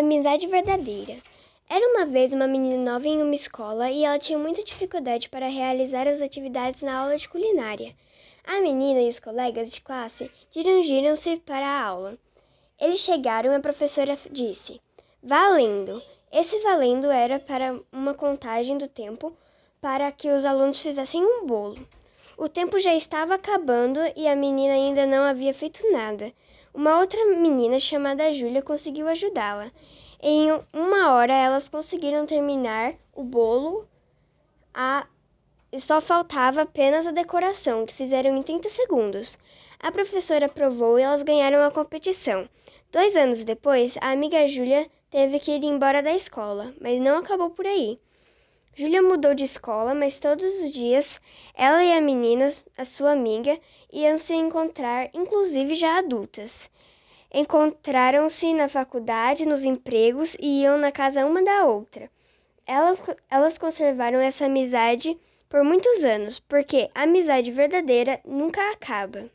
amizade verdadeira. Era uma vez uma menina nova em uma escola e ela tinha muita dificuldade para realizar as atividades na aula de culinária. A menina e os colegas de classe dirigiram-se para a aula. Eles chegaram e a professora disse: Valendo! Esse valendo era para uma contagem do tempo para que os alunos fizessem um bolo. O tempo já estava acabando e a menina ainda não havia feito nada. Uma outra menina chamada Júlia conseguiu ajudá-la. Em uma hora elas conseguiram terminar o bolo a... e só faltava apenas a decoração, que fizeram em 30 segundos. A professora aprovou e elas ganharam a competição. Dois anos depois, a amiga Júlia teve que ir embora da escola, mas não acabou por aí. Júlia mudou de escola, mas todos os dias ela e a menina, a sua amiga, iam se encontrar, inclusive já adultas. Encontraram-se na faculdade, nos empregos e iam na casa uma da outra. Elas, elas conservaram essa amizade por muitos anos, porque a amizade verdadeira nunca acaba.